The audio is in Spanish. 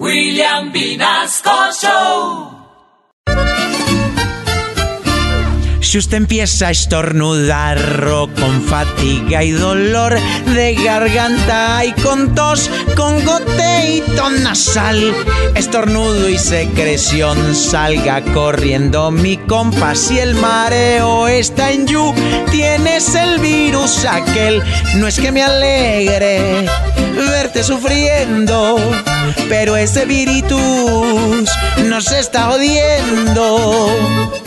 William Vinasco Show. Si usted empieza a estornudar o con fatiga y dolor de garganta y con tos, con goteito nasal, estornudo y secreción, salga corriendo mi compa. Si el mareo está en you, tienes el virus aquel. No es que me alegre verte sufriendo, pero ese virus nos está odiando.